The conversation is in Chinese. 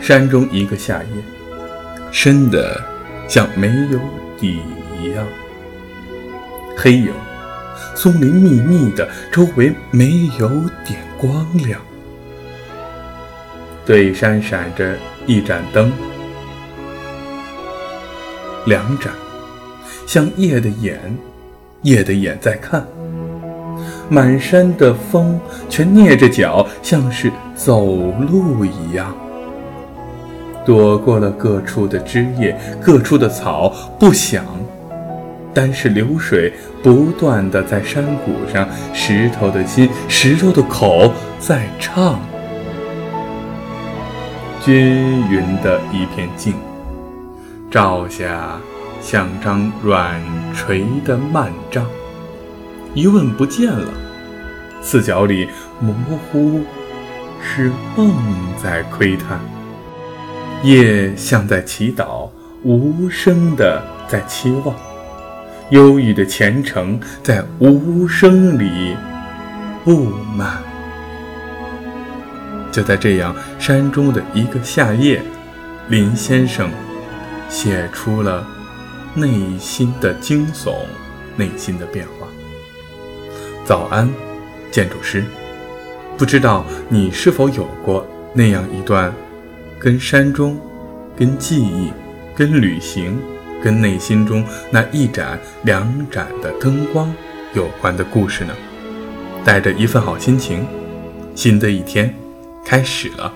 山中一个夏夜，深的像没有底一样，黑影，松林密密的，周围没有点光亮。对山闪着一盏灯，两盏，像夜的眼，夜的眼在看。满山的风却蹑着脚，像是走路一样，躲过了各处的枝叶，各处的草，不响，单是流水不断的在山谷上，石头的心，石头的口在唱。均匀的一片静，照下像张软垂的幔帐。一问不见了，四角里模糊是梦在窥探，夜像在祈祷，无声的在期望，忧郁的虔诚在无声里布满。就在这样山中的一个夏夜，林先生写出了内心的惊悚，内心的变化。早安，建筑师。不知道你是否有过那样一段，跟山中、跟记忆、跟旅行、跟内心中那一盏两盏的灯光有关的故事呢？带着一份好心情，新的一天开始了。